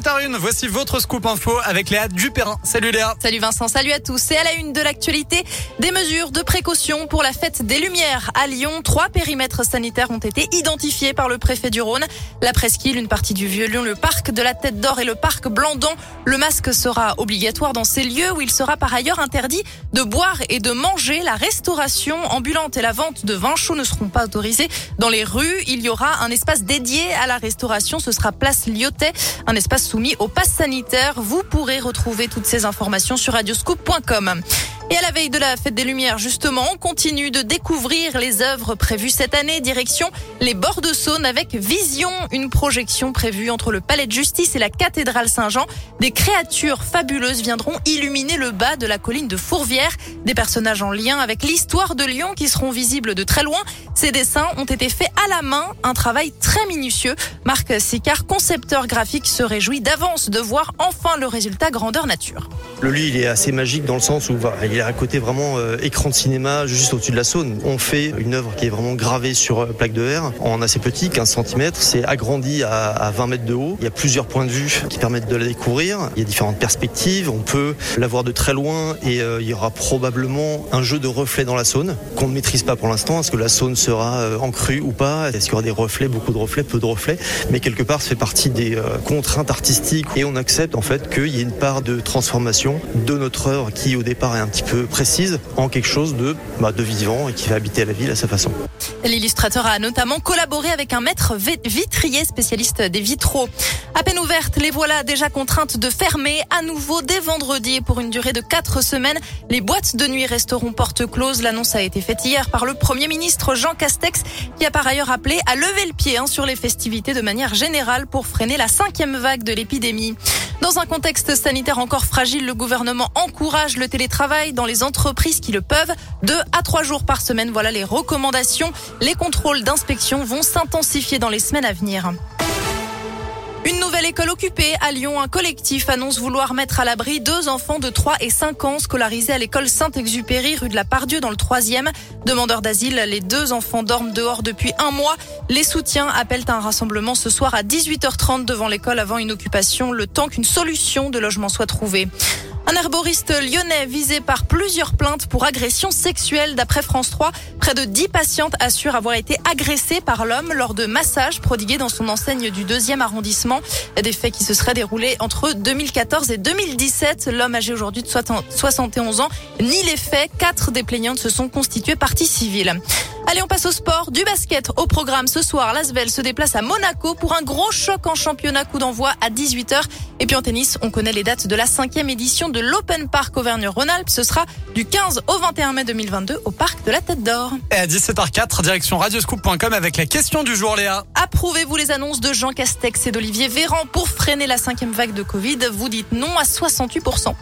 7h01, voici votre scoop info avec Léa Dupérin. Salut Léa. Salut Vincent, salut à tous. C'est à la une de l'actualité, des mesures de précaution pour la fête des Lumières. À Lyon, trois périmètres sanitaires ont été identifiés par le préfet du Rhône. La presqu'île, une partie du Vieux-Lyon, le parc de la Tête d'Or et le parc Blandan. Le masque sera obligatoire dans ces lieux où il sera par ailleurs interdit de boire et de manger. La restauration ambulante et la vente de vin chaud ne seront pas autorisés. Dans les rues, il y aura un espace dédié à la restauration. Ce sera place Lyotet, un espace soumis au pass sanitaire. Vous pourrez retrouver toutes ces informations sur radioscoop.com. Et à la veille de la fête des Lumières, justement, on continue de découvrir les œuvres prévues cette année. Direction les bords de Saône avec Vision, une projection prévue entre le Palais de Justice et la cathédrale Saint-Jean. Des créatures fabuleuses viendront illuminer le bas de la colline de Fourvière. Des personnages en lien avec l'histoire de Lyon qui seront visibles de très loin. Ces dessins ont été faits à la main, un travail très minutieux. Marc Sicard, concepteur graphique, se réjouit d'avance de voir enfin le résultat grandeur nature. Le lieu, il est assez magique dans le sens où il est à côté vraiment euh, écran de cinéma juste au-dessus de la Saône. On fait une œuvre qui est vraiment gravée sur euh, plaque de verre en assez petit, 15 cm. C'est agrandi à, à 20 mètres de haut. Il y a plusieurs points de vue qui permettent de la découvrir. Il y a différentes perspectives. On peut la voir de très loin et euh, il y aura probablement un jeu de reflets dans la Saône qu'on ne maîtrise pas pour l'instant. Est-ce que la Saône sera en crue ou pas? Est-ce qu'il y aura des reflets, beaucoup de reflets, peu de reflets? Mais quelque part, ça fait partie des contraintes artistiques et on accepte en fait qu'il y ait une part de transformation de notre œuvre qui au départ est un petit peu précise en quelque chose de, bah, de vivant et qui va habiter la ville à sa façon. L'illustrateur a notamment collaboré avec un maître vitrier spécialiste des vitraux. À peine ouvertes, les voilà déjà contraintes de fermer à nouveau dès vendredi pour une durée de quatre semaines. Les boîtes de nuit resteront porte close. L'annonce a été faite hier par le Premier ministre Jean Castex qui a par ailleurs appelé à lever le pied hein, sur les festivités de manière générale pour freiner la cinquième vague de l'épidémie. Dans un contexte sanitaire encore fragile, le gouvernement encourage le télétravail dans les entreprises qui le peuvent. Deux à trois jours par semaine, voilà les recommandations. Les contrôles d'inspection vont s'intensifier dans les semaines à venir. Une nouvelle école occupée à Lyon. Un collectif annonce vouloir mettre à l'abri deux enfants de 3 et 5 ans scolarisés à l'école Saint-Exupéry, rue de la Pardieu, dans le troisième. Demandeurs d'asile, les deux enfants dorment dehors depuis un mois. Les soutiens appellent à un rassemblement ce soir à 18h30 devant l'école avant une occupation, le temps qu'une solution de logement soit trouvée. Un herboriste lyonnais visé par plusieurs plaintes pour agression sexuelle d'après France 3. Près de 10 patientes assurent avoir été agressées par l'homme lors de massages prodigués dans son enseigne du deuxième arrondissement. Des faits qui se seraient déroulés entre 2014 et 2017. L'homme âgé aujourd'hui de 71 ans nie les faits. Quatre des plaignantes se sont constituées partie civile. Allez, on passe au sport. Du basket au programme ce soir. L'Asvel se déplace à Monaco pour un gros choc en championnat. Coup d'envoi à 18h. Et puis en tennis, on connaît les dates de la cinquième édition de l'Open Park Auvergne-Rhône-Alpes. Ce sera du 15 au 21 mai 2022 au Parc de la Tête d'Or. Et à 17h04, direction radioscoop.com avec la question du jour, Léa. Approuvez-vous les annonces de Jean Castex et d'Olivier Véran pour freiner la cinquième vague de Covid? Vous dites non à 68%.